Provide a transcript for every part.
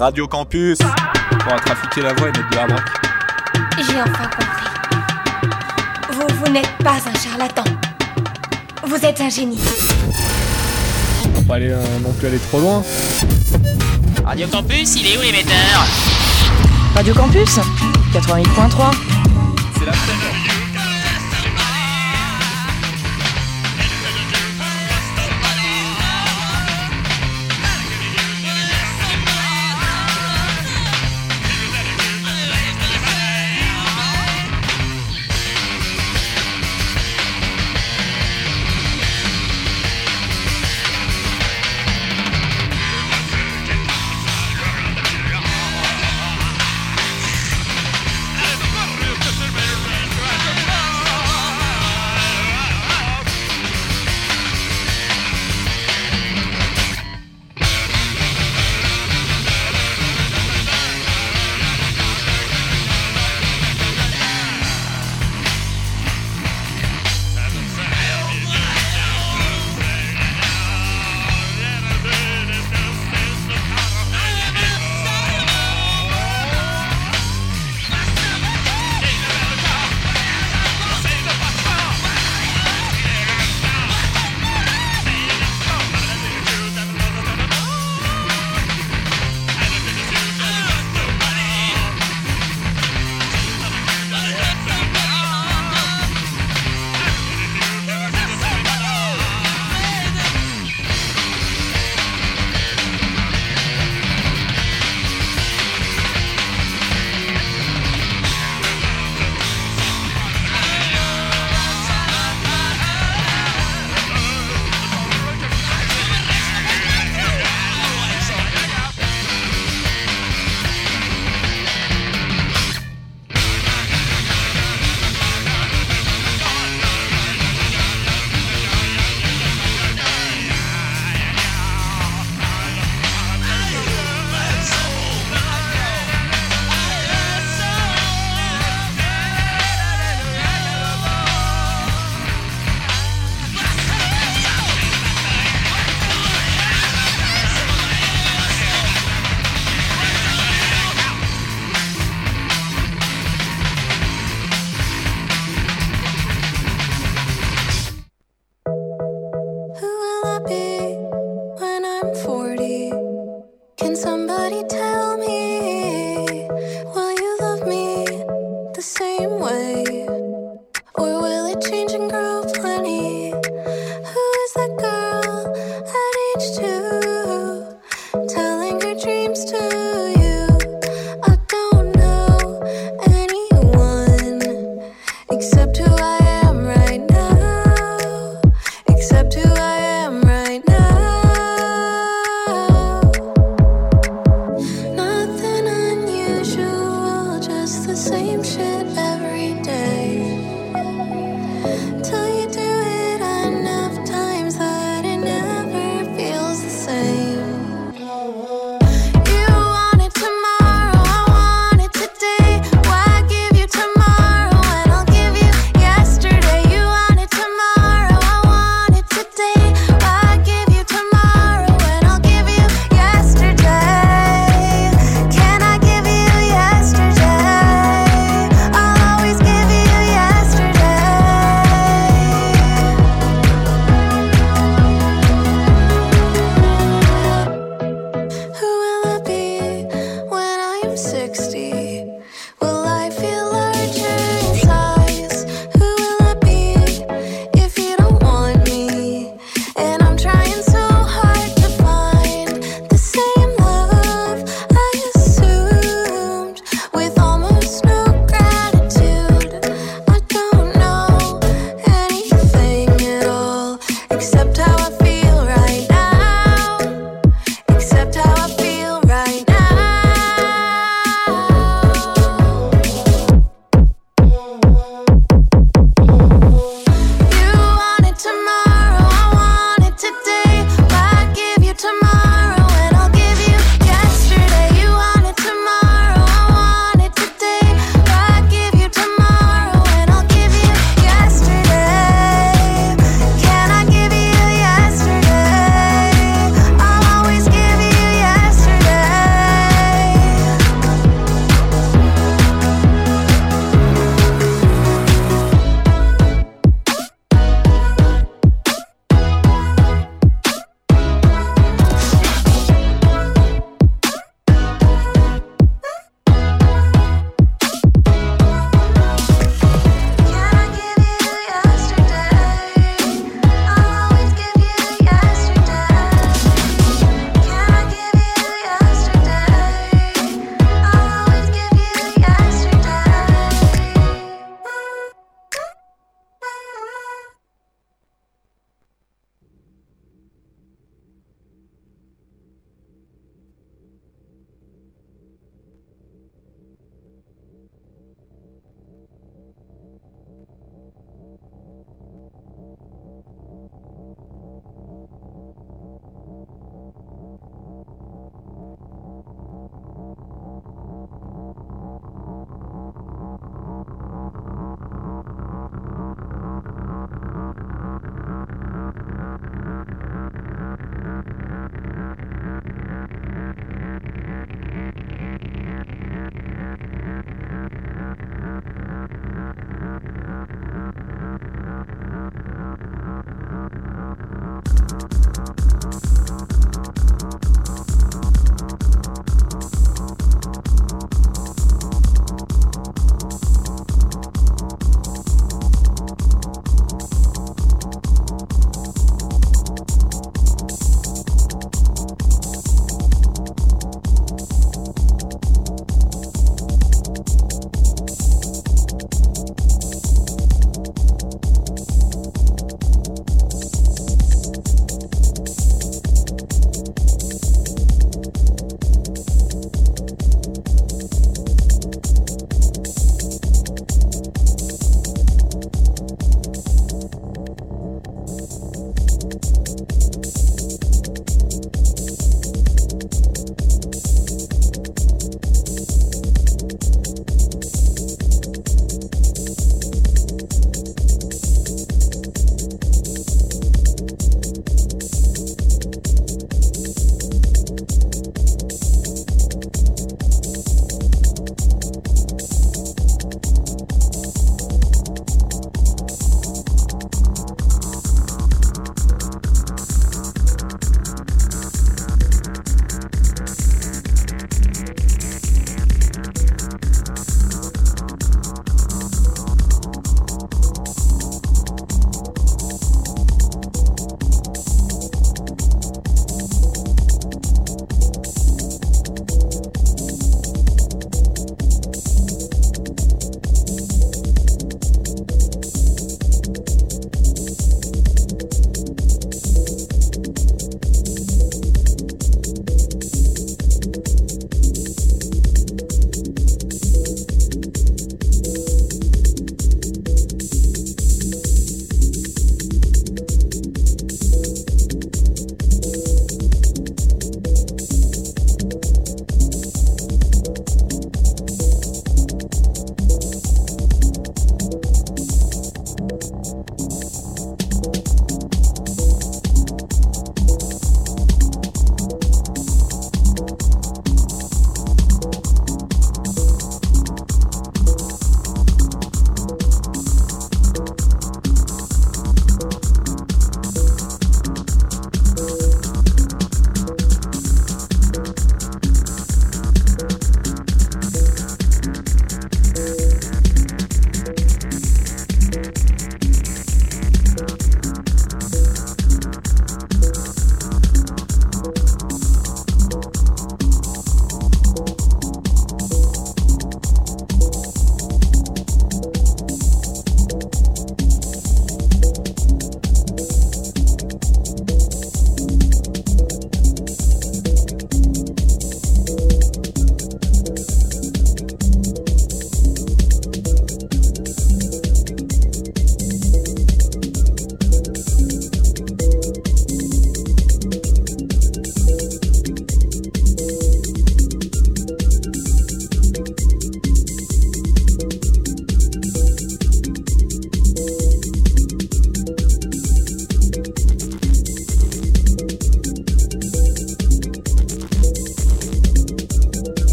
Radio Campus Pour trafiquer la voix et mettre de hard rock. J'ai enfin compris. Vous, vous n'êtes pas un charlatan. Vous êtes un génie. Faut pas aller euh, non plus aller trop loin. Radio Campus, il est où l'émetteur? Radio Campus 88.3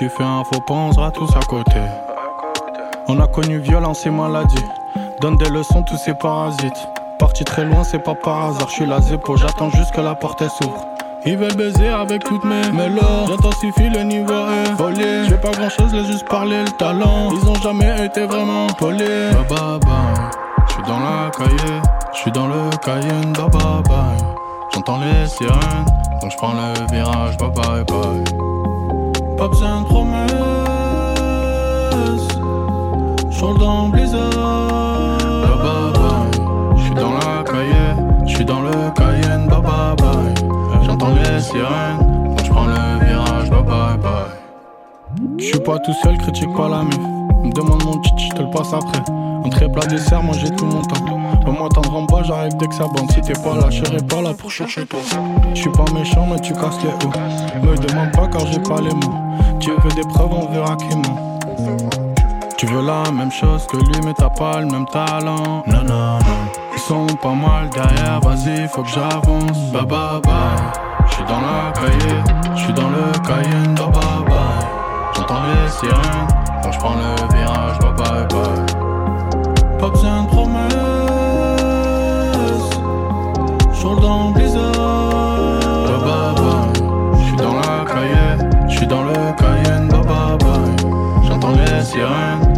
tu fais un faux pas, on sera tous à côté. On a connu violence et maladie. Donne des leçons, tous ces parasites. Parti très loin, c'est pas par hasard. Je suis la zépo, j'attends juste que la porte s'ouvre. Ils veulent baiser avec toutes mes mélos. J'intensifie le niveau est folie. J'ai pas grand chose, laisse juste parler le talent. Ils ont jamais été vraiment polis. Bye bye J'suis dans la cahier, j'suis dans le Cayenne. Bye. J'entends les sirènes, donc j'prends le virage. Bye bye bye. Pas besoin de promesses. J'suis dans blizzard. Bye bye. J'suis dans la cahier, j'suis dans le Cayenne. Bye bye bye. J'entends les sirènes, donc j'prends le virage. Bye bye bye. J'suis pas tout seul, critique pas la mif. Demande mon titi, j'te le passe après. Un très plat dessert, j'ai tout mon temps. Pas m'attendre en bas, j'arrive dès que ça bande. Si t'es pas là, je serai pas là pour chercher toi. J'suis pas méchant, mais tu casses les hauts. Me demande pas car j'ai pas les mots. Tu veux des preuves, on verra qui ment. Tu veux la même chose que lui, mais t'as pas le même talent. Non, non, non. Ils sont pas mal derrière, vas-y, faut que j'avance. Bye bye bye. J'suis dans la cahier, j'suis dans le Cayenne. Bye bye bye. J'entends les sirènes, donc j'prends le virage. Bye bye bye. Pas besoin de dans le blizzard. Bye bye. J'suis dans la cahier, j'suis dans le Cayenne. Bye. J'entends les sirènes,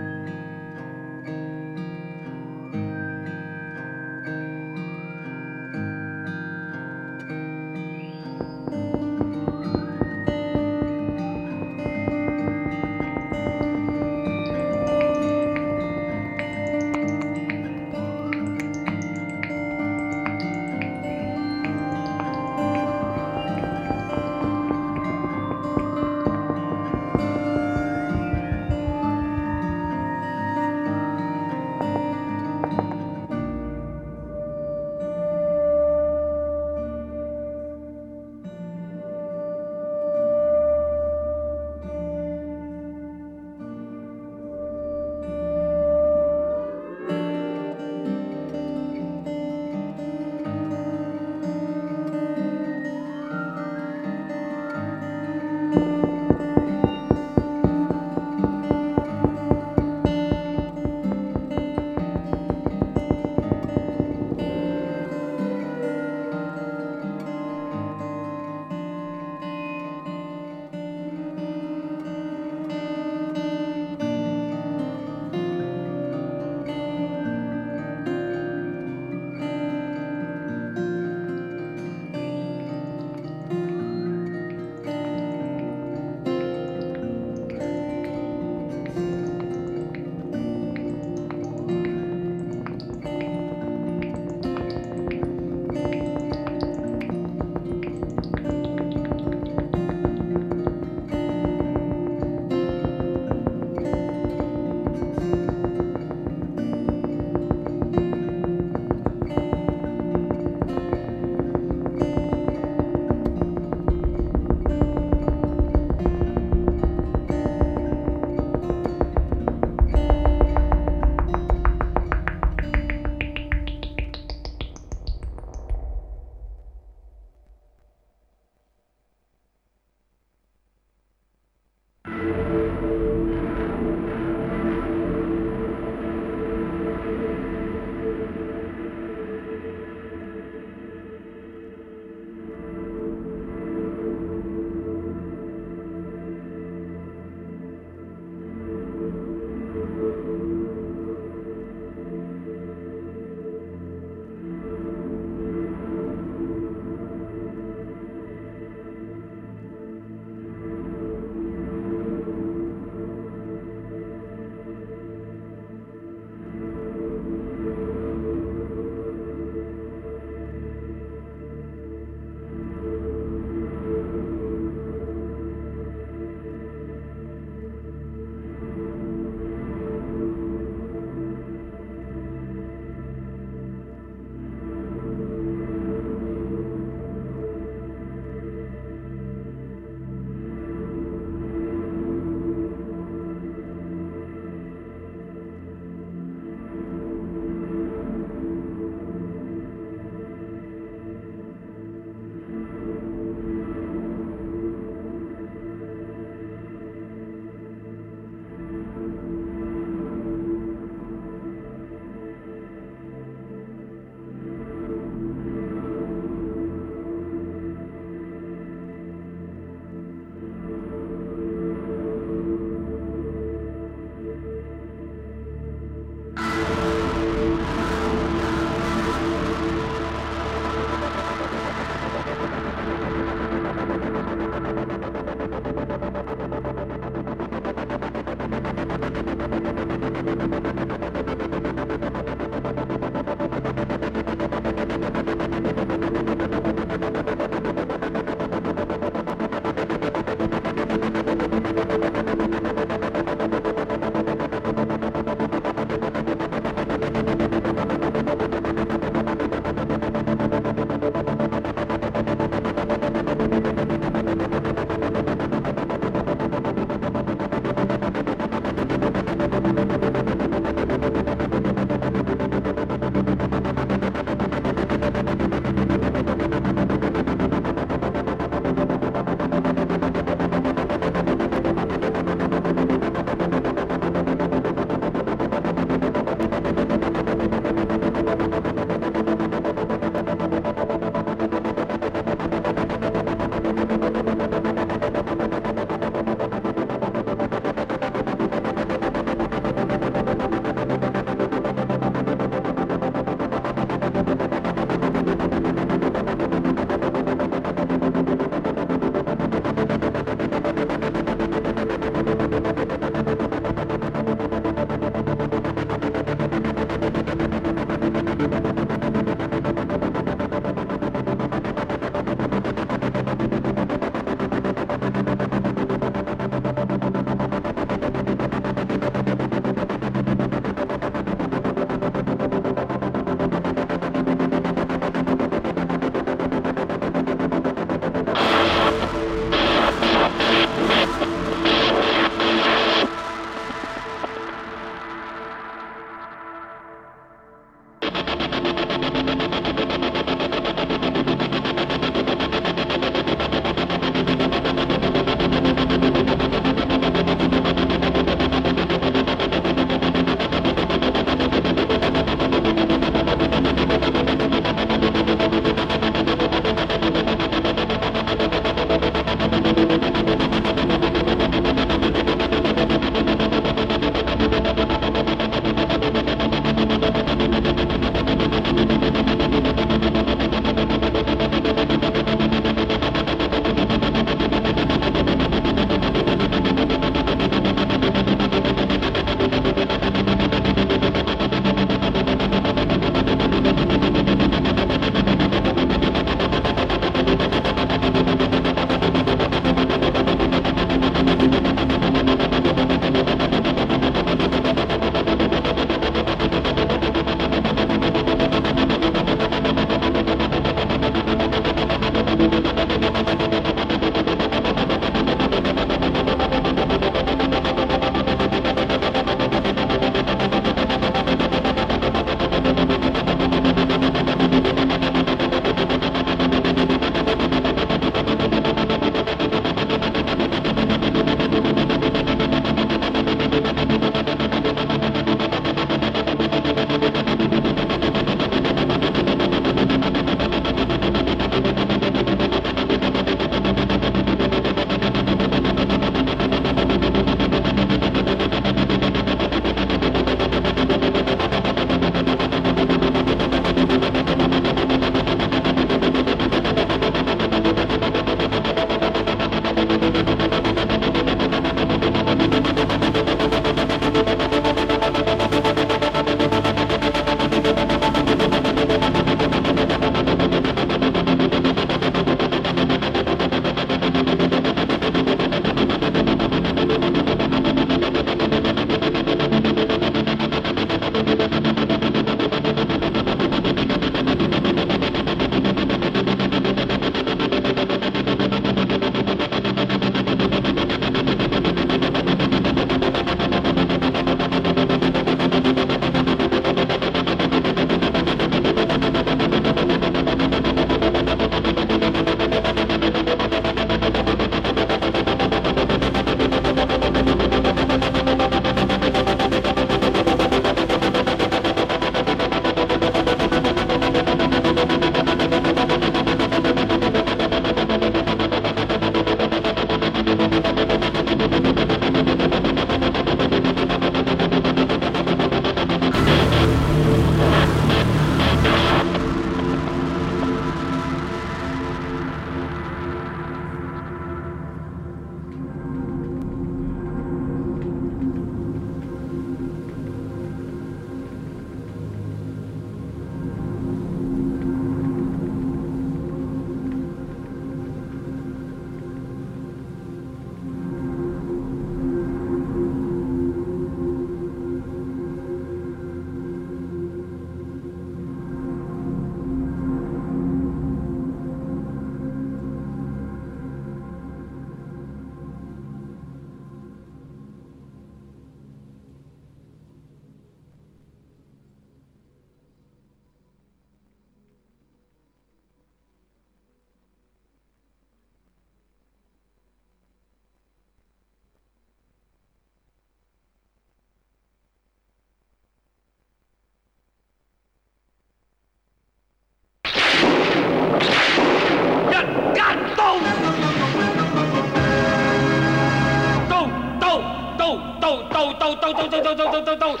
Nope.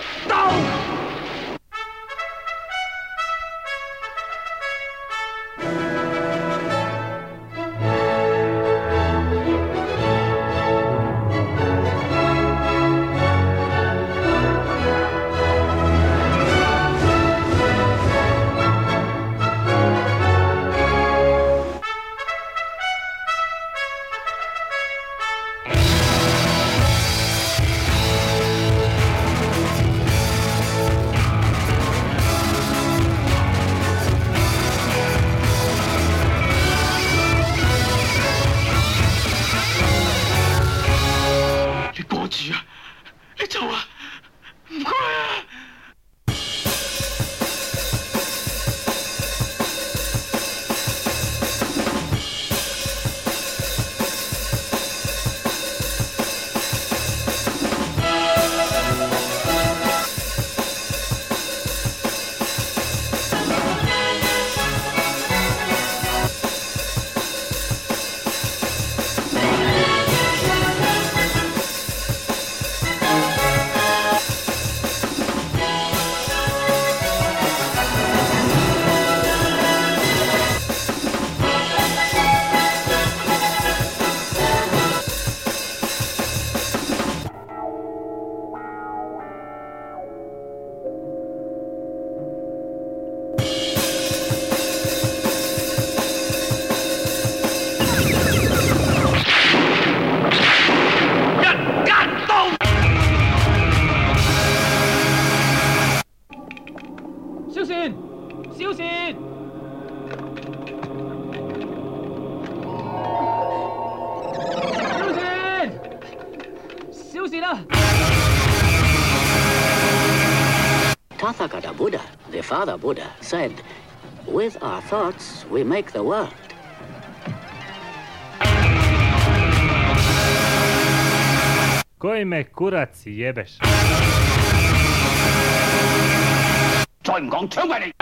father Buddha, said, With our thoughts, we make the world. Koji me kurac jebeš? 再唔讲枪毙你！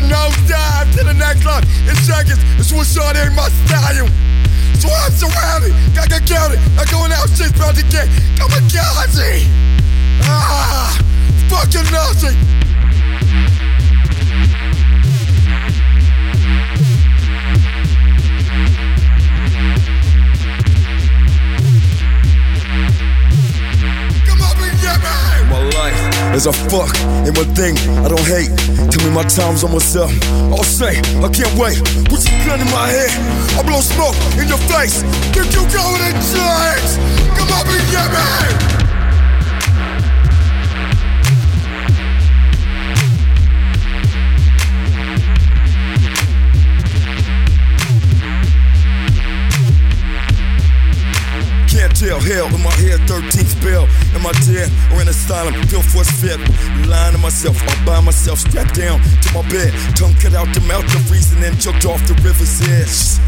one nosedive to the next line in seconds. It's what short ain't my style. So I'm surrounded, got to count it. I'm going out, shit's about to get kamikaze. Ah, fucking nothing. Come up and get me. My life is a fuck and one thing I don't hate. Tell me my time's almost up. I'll say, I can't wait. Put your gun in my head. I blow smoke in your face. Think you going in chains? Come up and get me. Tell hell in my head, 13th spell. Am I dead or in asylum? Feel force fed. Lying to myself, all by myself, strapped down to my bed. Tongue cut out the mouth of reason and choked off the river's edge.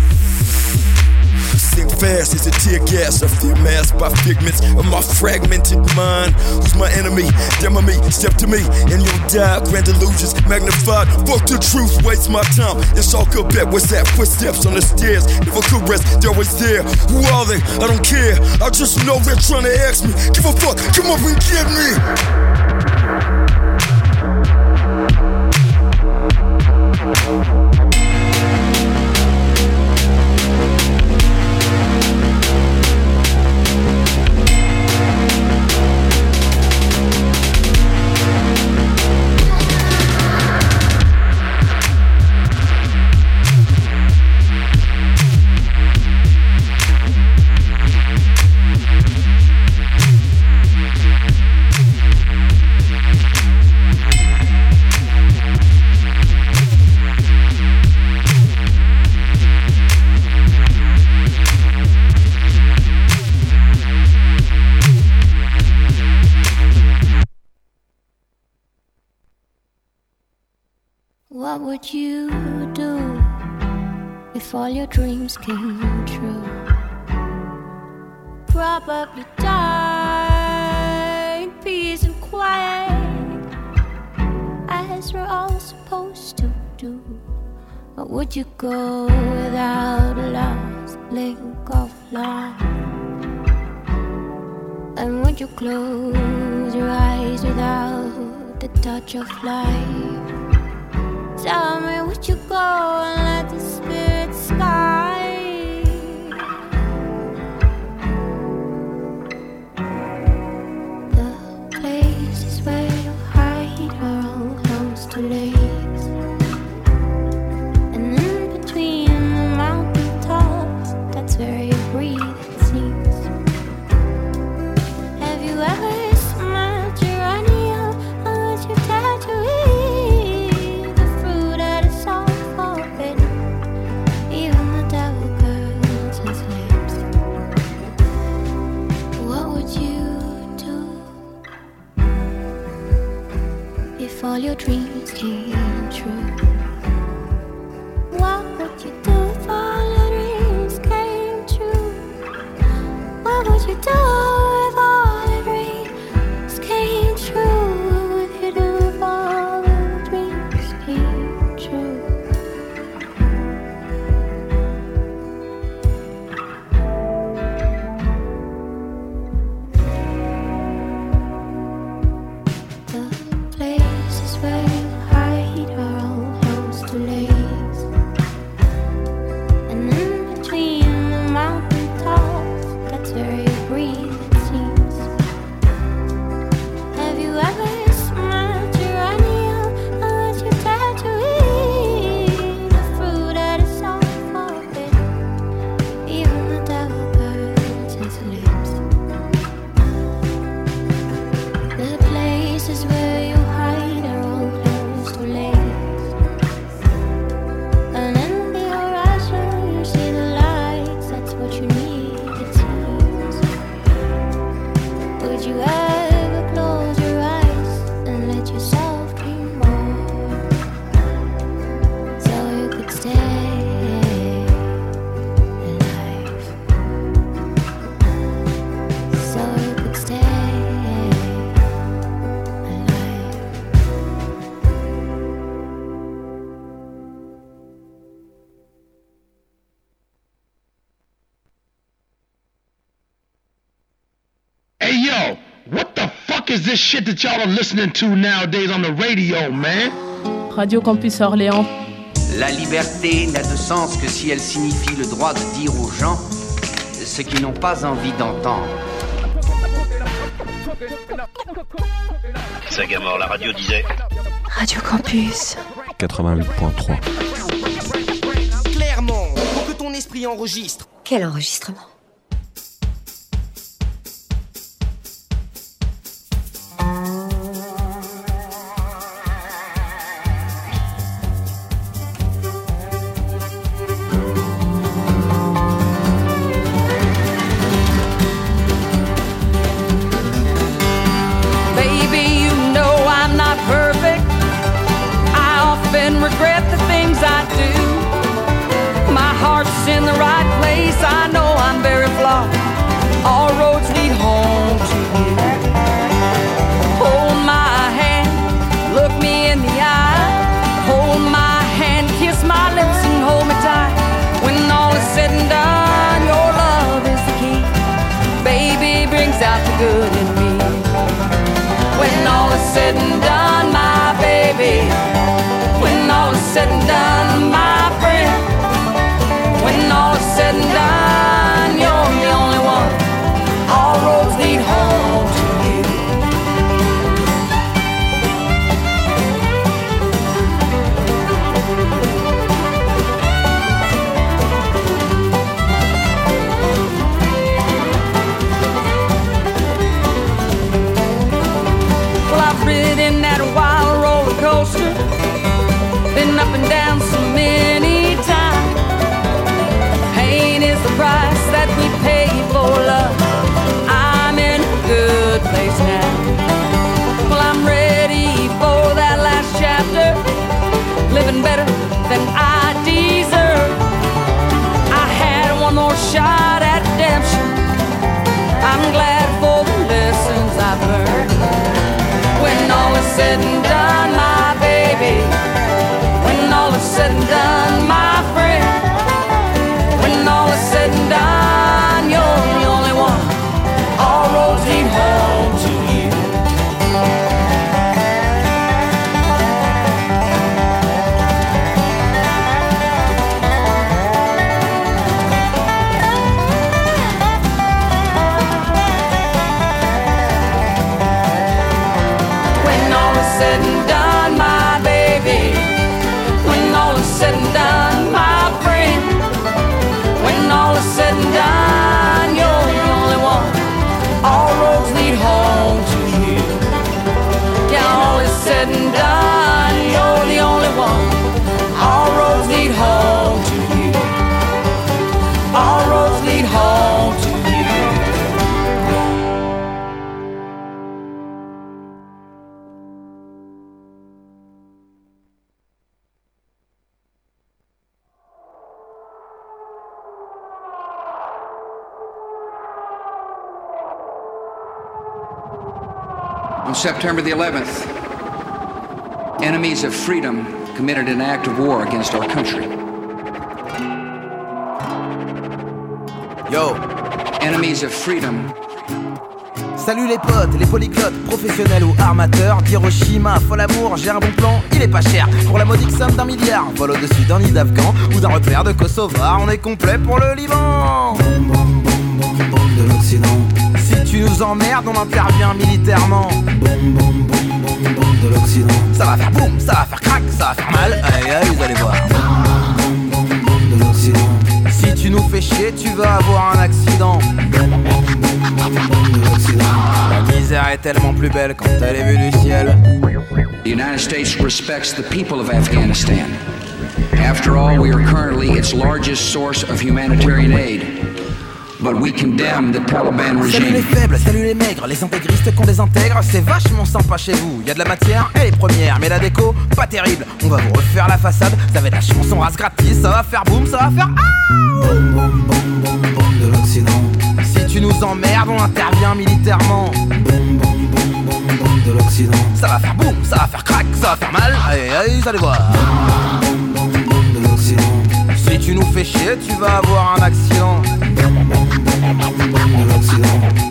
Sink fast as a tear gas. I feel masked by figments of my fragmented mind. Who's my enemy? Demo me, step to me, and you'll die. Grand illusions magnified. Fuck the truth, waste my time. It's all good bet. What's that? Footsteps on the stairs. Never could rest, they're always there. Who are they? I don't care. I just know they're trying to ask me. Give a fuck, come up and get me. What your dreams came true? Probably die in peace and quiet, as we're all supposed to do. Or would you go without a last link of life? And would you close your eyes without the touch of life? Tell me, would you go and let the sky? dreams here. Is this shit that y'all are listening to nowadays on the radio, man? Radio Campus Orléans. La liberté n'a de sens que si elle signifie le droit de dire aux gens ce qu'ils n'ont pas envie d'entendre. Sagamore, la radio disait. Radio Campus. 88.3. Clairement, pour que ton esprit enregistre. Quel enregistrement? Said and done, September the 11th, enemies of freedom committed an act of war against our country. Yo, Enemies of freedom salut les potes, les polyglottes, professionnels ou armateurs. D'Hiroshima, fol amour, j'ai un bon plan, il est pas cher. Pour la modique somme d'un milliard, vol au-dessus d'un nid d'Afghan ou d'un repère de Kosovar, on est complet pour le Liban. de l'Occident. Si tu nous emmerdes, on intervient militairement. de l'Occident. Ça va faire boum, ça va faire crack, ça va faire mal. Aïe aïe, vous allez voir. de l'Occident. Si tu nous fais chier, tu vas avoir un accident. de l'Occident. La misère est tellement plus belle quand elle est vue du ciel. The United States respects the people of Afghanistan. After all, we are currently its largest source of humanitarian aid. But we condemn the Taliban Salut les regime. faibles, salut les maigres, les intégristes qu'on désintègre, c'est vachement sympa chez vous. Y a de la matière, elle est première, mais la déco, pas terrible. On va vous refaire la façade, ça va être la chanson race gratis, ça va faire boum, ça va faire ah de l'Occident. Si tu nous emmerdes, on intervient militairement. de l'Occident. Ça va faire boum, ça va faire crack, ça va faire mal. Allez, allez, vous allez voir. de l'Occident. Tu nous fais chier, tu vas avoir un accident.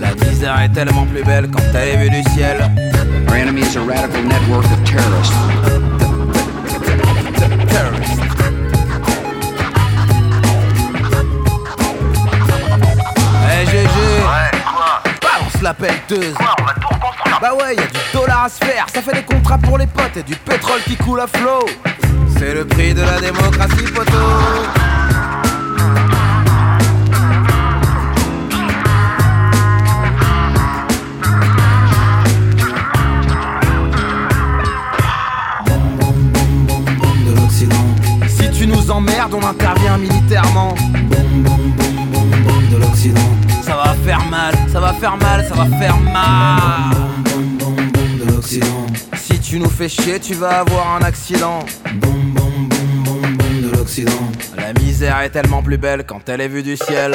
La misère est tellement plus belle quand elle est vue du ciel. Our enemy is a radical network of terrorists. Terrorists. Eh GG Balance la pelleteuse Bah ouais, y a du dollar à se faire, ça fait des contrats pour les potes et du pétrole qui coule à flot. C'est le prix de la démocratie, poteau. Nous emmerdes, on intervient militairement. de l'Occident. Ça va faire mal, ça va faire mal, ça va faire mal. de l'Occident. Si tu nous fais chier, tu vas avoir un accident. de l'Occident. La misère est tellement plus belle quand elle est vue du ciel.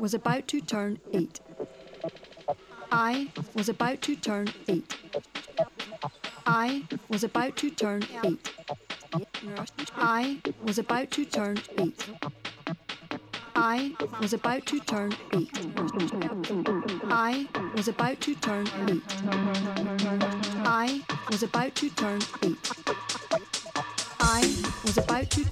Was about to turn eight. I was about to turn eight. I was about to turn eight. I was about to turn eight. I was about to turn eight. I was about to turn eight. I was about to turn eight. I was about to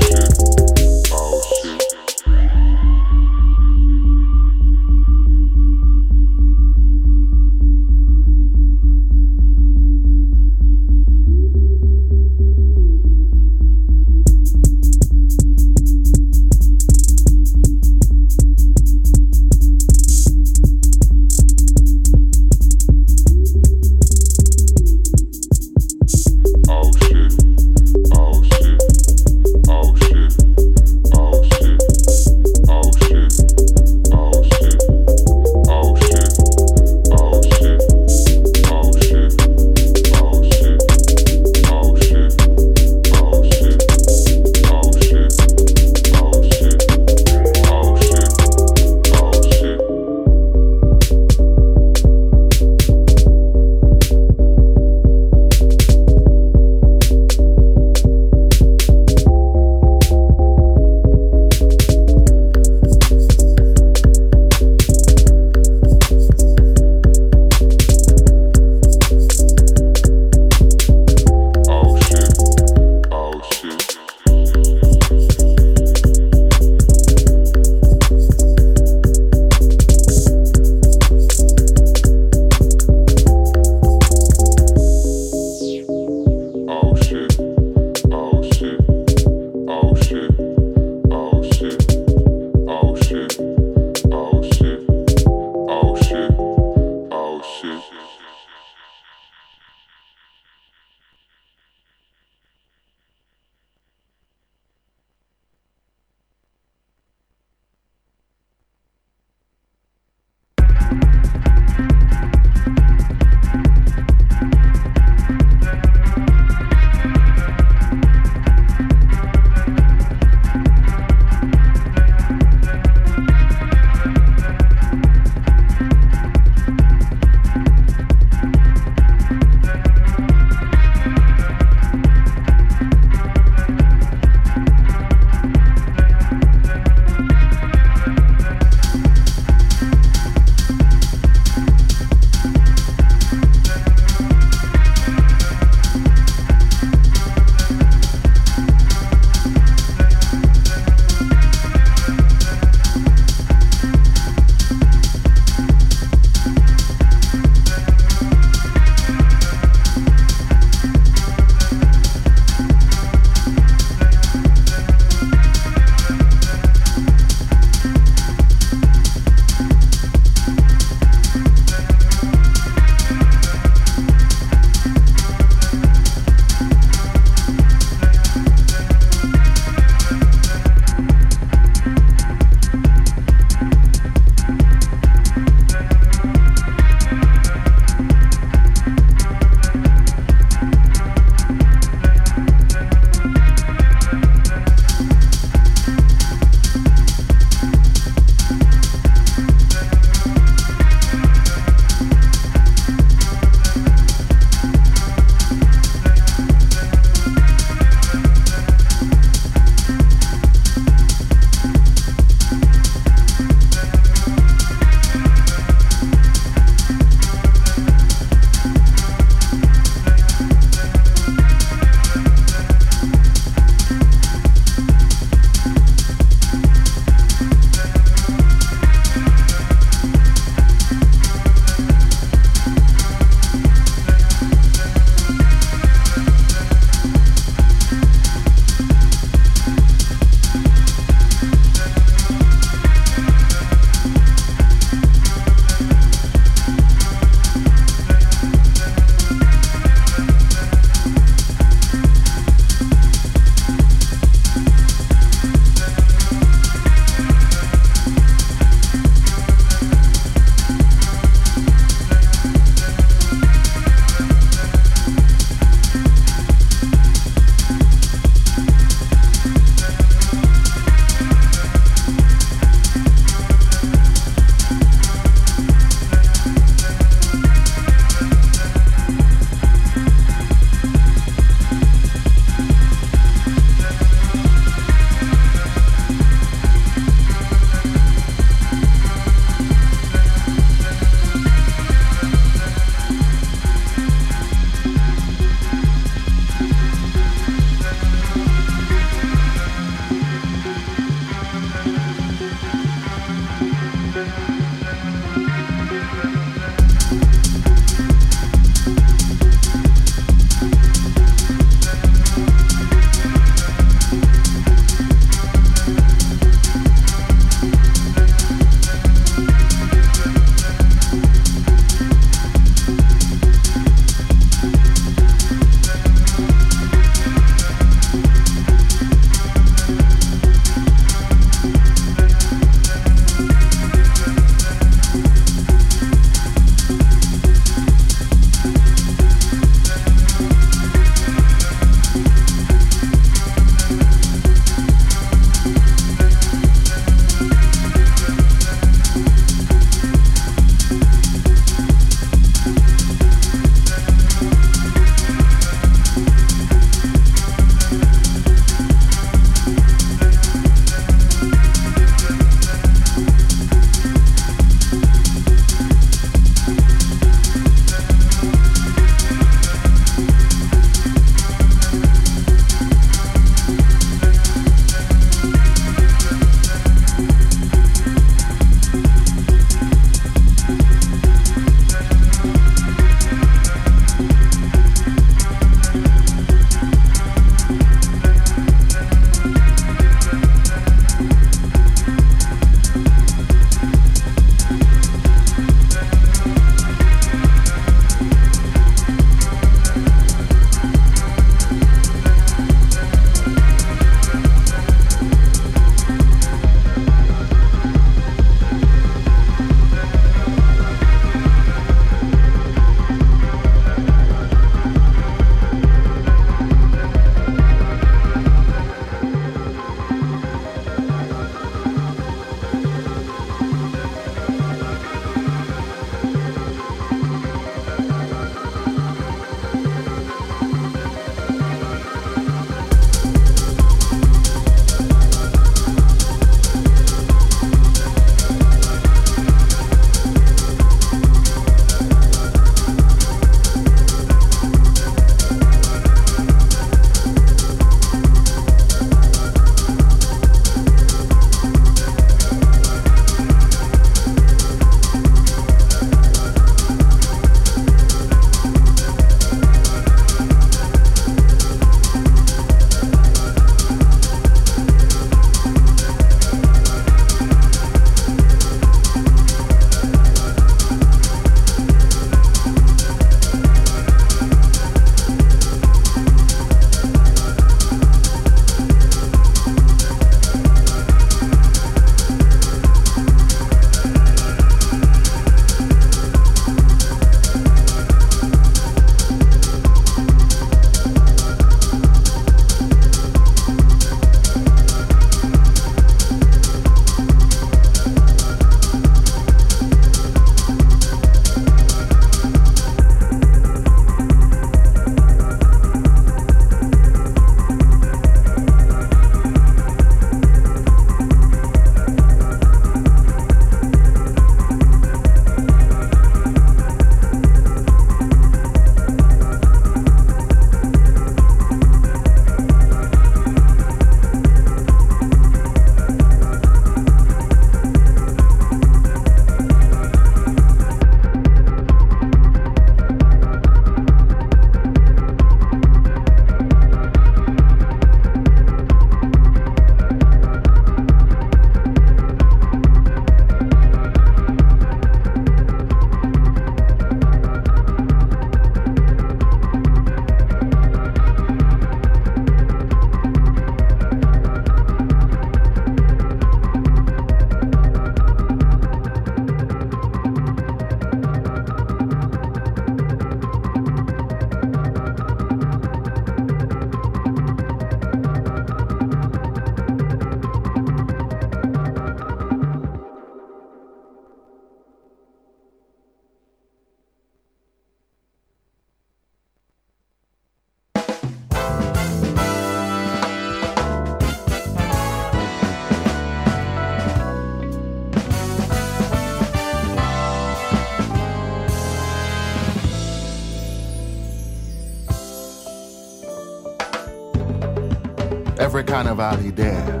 He dare,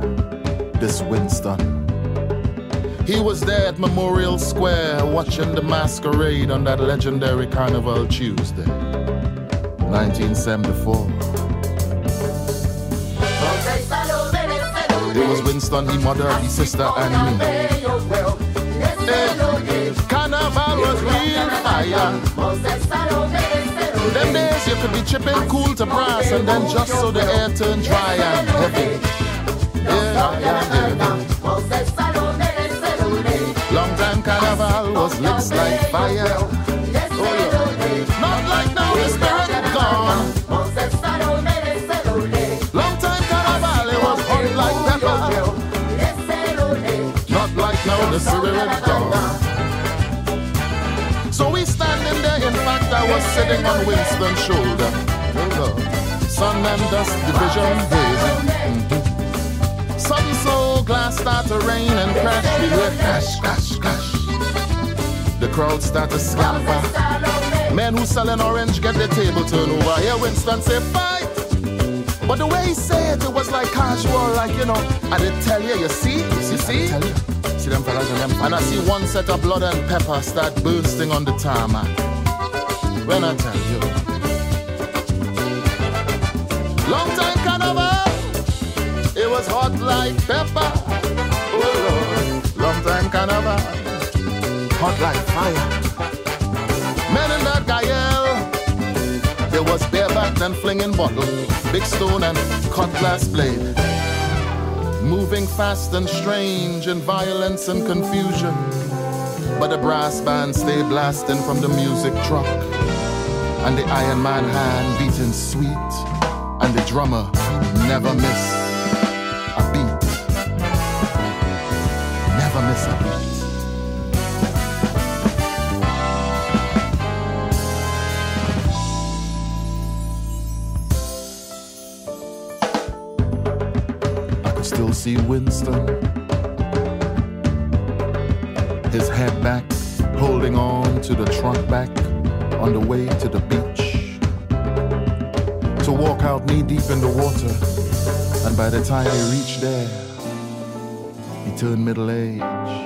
this Winston. He was there at Memorial Square watching the masquerade on that legendary Carnival Tuesday, 1974. It was Winston, he mother, his sister, and me. Hey, Carnival was real fire. Them days you could be chipping cool to brass and then just so the air turned dry and heavy. Yeah, yeah, yeah. Long time carnival was lit like fire. Oh, yeah. Not like now the spirit gone. Long time carnival it was hot like pepper. Not like now the spirit gone. Was sitting on Winston's shoulder. Sun and dust division hazy. Mhm. Sudden so glass start to rain and crash. We hear crash, crash, crash. The crowd start to scamper. Men who selling orange get their table turn over. Here Winston say fight. But the way he said it, it was like casual, like you know. I did tell you, you see, you see. See them fellas and them. And I see one set of blood and pepper start bursting on the tarmac. When I tell you. Long time carnival. It was hot like pepper. Oh Lord. Long time carnival. Hot like fire. Men in that Gael. There was bareback and flinging bottle. Big stone and cut glass blade. Moving fast and strange in violence and confusion. But the brass band stay blasting from the music truck. And the Iron Man hand beating sweet. And the drummer never miss a beat. Never miss a beat. I could still see Winston. His head back, holding on to the trunk back on the way to the beach. To walk out knee deep in the water. And by the time he reached there, he turned middle age.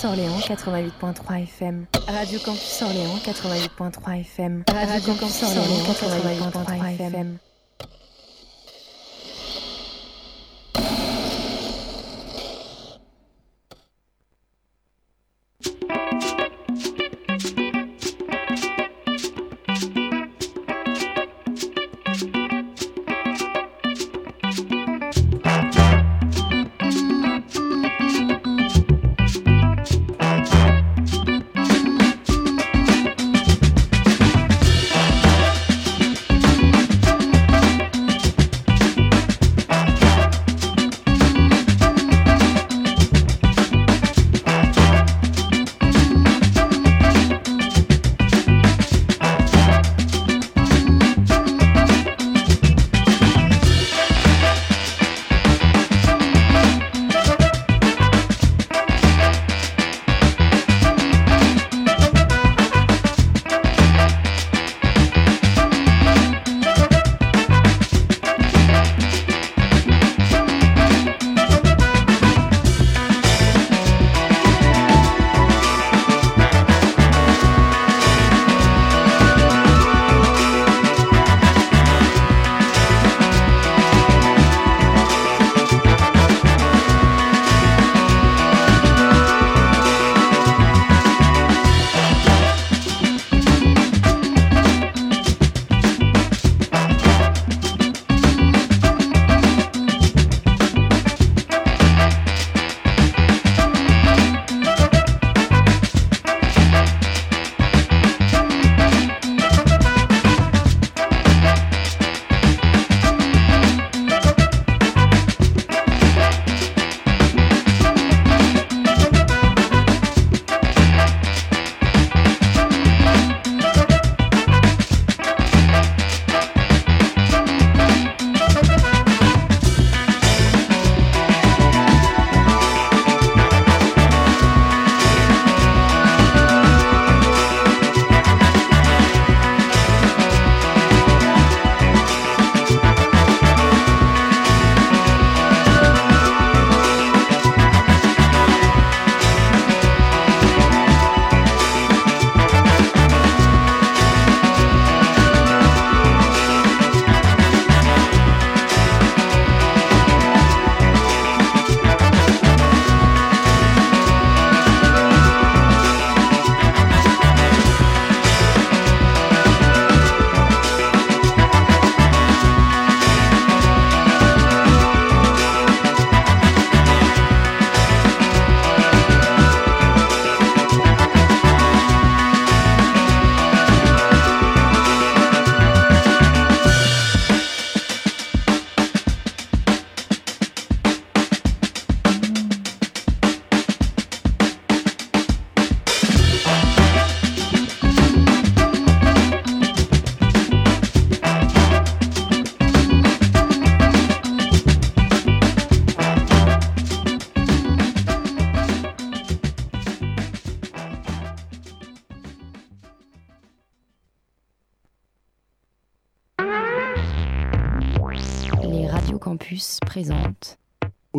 Campus Orléans 88.3 FM. Radio Campus Orléans 88.3 FM. Radio Campus Orléans 88.3 FM.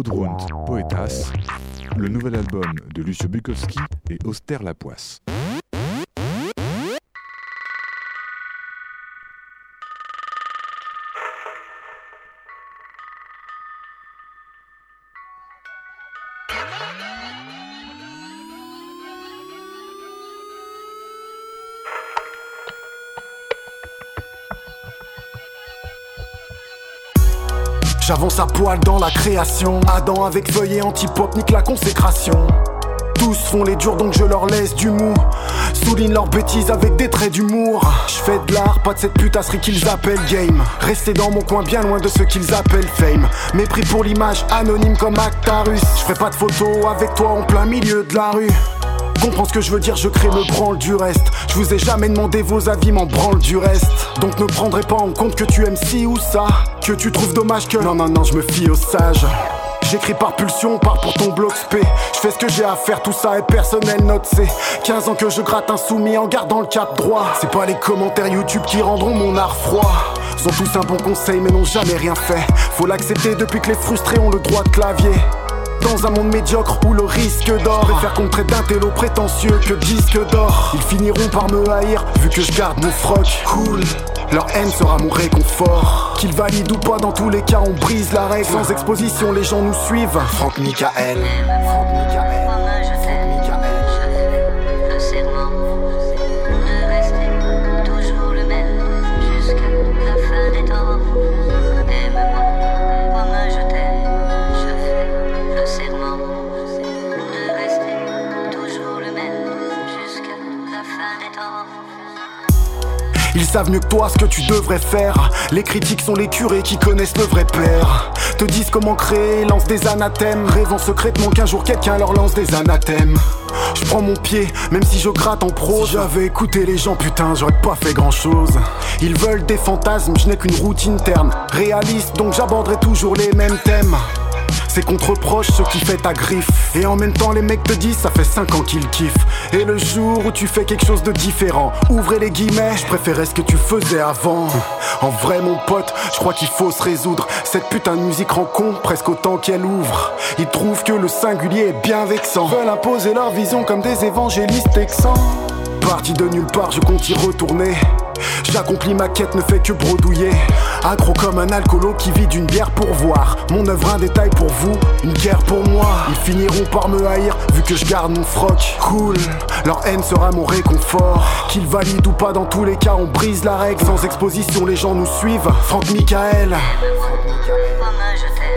Audrund Poetas, le nouvel album de Lucio Bukowski et Auster Lapoisse. J'avance à poil dans la création. Adam avec feuillet anti-pop nique la consécration. Tous font les durs donc je leur laisse du mou. Souligne leurs bêtises avec des traits d'humour. Je fais de l'art, pas de cette putasserie qu'ils appellent game. Rester dans mon coin bien loin de ce qu'ils appellent fame. Mépris pour l'image, anonyme comme Actarus. Je ferai pas de photos avec toi en plein milieu de la rue. Comprends ce que je veux dire, je crée me branle du reste. Je vous ai jamais demandé vos avis, m'en branle du reste. Donc ne prendrai pas en compte que tu aimes ci ou ça. Que tu trouves dommage que. Non, non, non, je me fie aux sages. J'écris par pulsion, part pour ton bloc spé. Je fais ce que j'ai à faire, tout ça est personnel, note c'est 15 ans que je gratte un soumis en gardant le cap droit. C'est pas les commentaires YouTube qui rendront mon art froid. Sont tous un bon conseil mais n'ont jamais rien fait. Faut l'accepter depuis que les frustrés ont le droit de clavier. Dans un monde médiocre où le risque d'or qu'on me traite d'un télo prétentieux que disque d'or. Ils finiront par me haïr vu que je garde mon froc. Cool. Leur haine sera mon réconfort. Qu'ils valident ou pas dans tous les cas on brise la règle. Sans exposition les gens nous suivent. Franck Michael. Le Ils savent mieux que toi ce que tu devrais faire. Les critiques sont les curés qui connaissent le vrai père. Te disent comment créer, lancent des anathèmes. Rêvant secrètement qu'un jour quelqu'un leur lance des anathèmes. Je prends mon pied, même si je gratte en prose. J'avais écouté les gens, putain, j'aurais pas fait grand chose. Ils veulent des fantasmes, je n'ai qu'une routine terne. Réaliste, donc j'aborderai toujours les mêmes thèmes. C'est qu'on te reproche ce qui fait ta griffe. Et en même temps, les mecs te disent, ça fait 5 ans qu'ils kiffent. Et le jour où tu fais quelque chose de différent, ouvrez les guillemets, je préférais ce que tu faisais avant. En vrai, mon pote, je crois qu'il faut se résoudre. Cette putain de musique rend con presque autant qu'elle ouvre. Ils trouvent que le singulier est bien vexant. Veulent imposer leur vision comme des évangélistes texans. Parti de nulle part, je compte y retourner. J'accomplis ma quête, ne fait que bredouiller. Accro comme un alcoolo qui vit d'une bière pour voir. Mon œuvre un détail pour vous, une guerre pour moi. Ils finiront par me haïr vu que je garde mon froc. Cool, leur haine sera mon réconfort. Qu'ils valident ou pas, dans tous les cas, on brise la règle. Sans exposition, les gens nous suivent. Franck Michael. Comme je